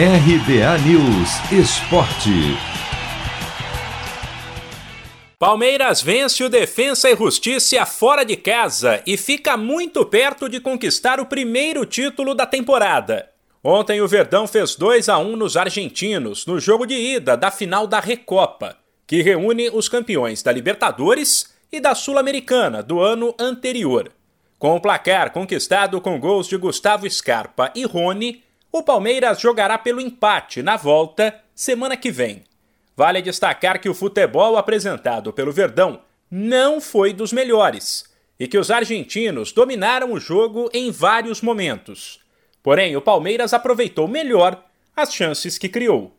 RBA News Esporte. Palmeiras vence o Defensa e Justiça fora de casa e fica muito perto de conquistar o primeiro título da temporada. Ontem o Verdão fez 2 a 1 nos argentinos no jogo de ida da final da Recopa, que reúne os campeões da Libertadores e da Sul-Americana do ano anterior. Com o placar conquistado com gols de Gustavo Scarpa e Rony, o Palmeiras jogará pelo empate na volta semana que vem. Vale destacar que o futebol apresentado pelo Verdão não foi dos melhores e que os argentinos dominaram o jogo em vários momentos. Porém, o Palmeiras aproveitou melhor as chances que criou.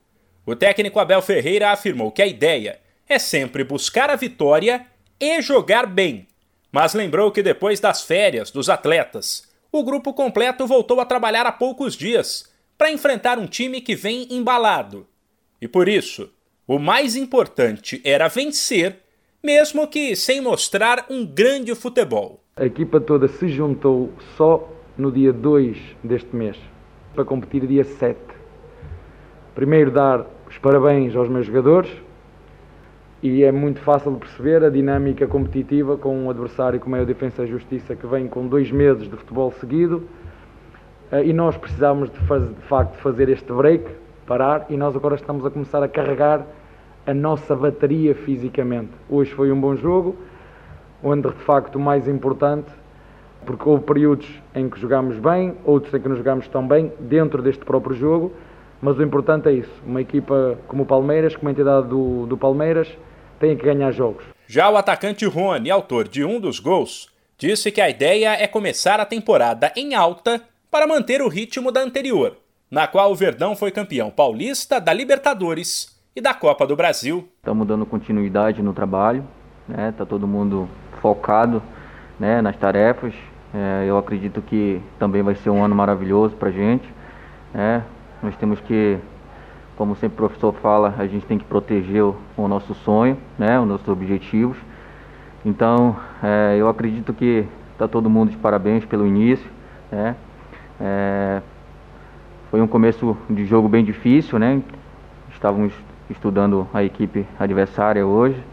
O técnico Abel Ferreira afirmou que a ideia é sempre buscar a vitória e jogar bem, mas lembrou que depois das férias dos atletas o grupo completo voltou a trabalhar há poucos dias para enfrentar um time que vem embalado. E por isso, o mais importante era vencer, mesmo que sem mostrar um grande futebol. A equipa toda se juntou só no dia 2 deste mês para competir dia 7. Primeiro, dar os parabéns aos meus jogadores e é muito fácil de perceber a dinâmica competitiva com um adversário como é o Defensa Justiça que vem com dois meses de futebol seguido eh, e nós precisamos de, faz, de facto fazer este break, parar e nós agora estamos a começar a carregar a nossa bateria fisicamente. Hoje foi um bom jogo, onde de facto o mais importante, porque houve períodos em que jogámos bem, outros em que não jogámos tão bem dentro deste próprio jogo, mas o importante é isso, uma equipa como o Palmeiras, como a entidade do, do Palmeiras, tem que ganhar jogos. Já o atacante Rony, autor de um dos gols, disse que a ideia é começar a temporada em alta para manter o ritmo da anterior, na qual o Verdão foi campeão paulista da Libertadores e da Copa do Brasil. Estamos dando continuidade no trabalho, né? Tá todo mundo focado, né, nas tarefas. É, eu acredito que também vai ser um ano maravilhoso para gente, né? Nós temos que como sempre o professor fala, a gente tem que proteger o, o nosso sonho, né, os nossos objetivos. Então, é, eu acredito que está todo mundo de parabéns pelo início. Né? É, foi um começo de jogo bem difícil, né? Estávamos estudando a equipe adversária hoje,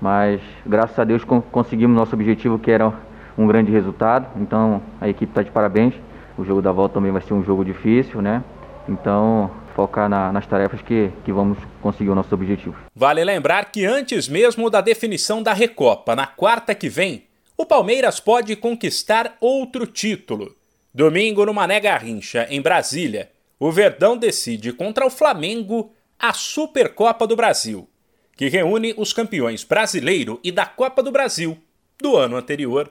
mas graças a Deus conseguimos nosso objetivo, que era um grande resultado. Então, a equipe está de parabéns. O jogo da volta também vai ser um jogo difícil, né? Então, focar na, nas tarefas que, que vamos conseguir o nosso objetivo. Vale lembrar que antes mesmo da definição da Recopa, na quarta que vem, o Palmeiras pode conquistar outro título. Domingo, no Mané Garrincha, em Brasília, o Verdão decide contra o Flamengo a Supercopa do Brasil, que reúne os campeões brasileiro e da Copa do Brasil do ano anterior.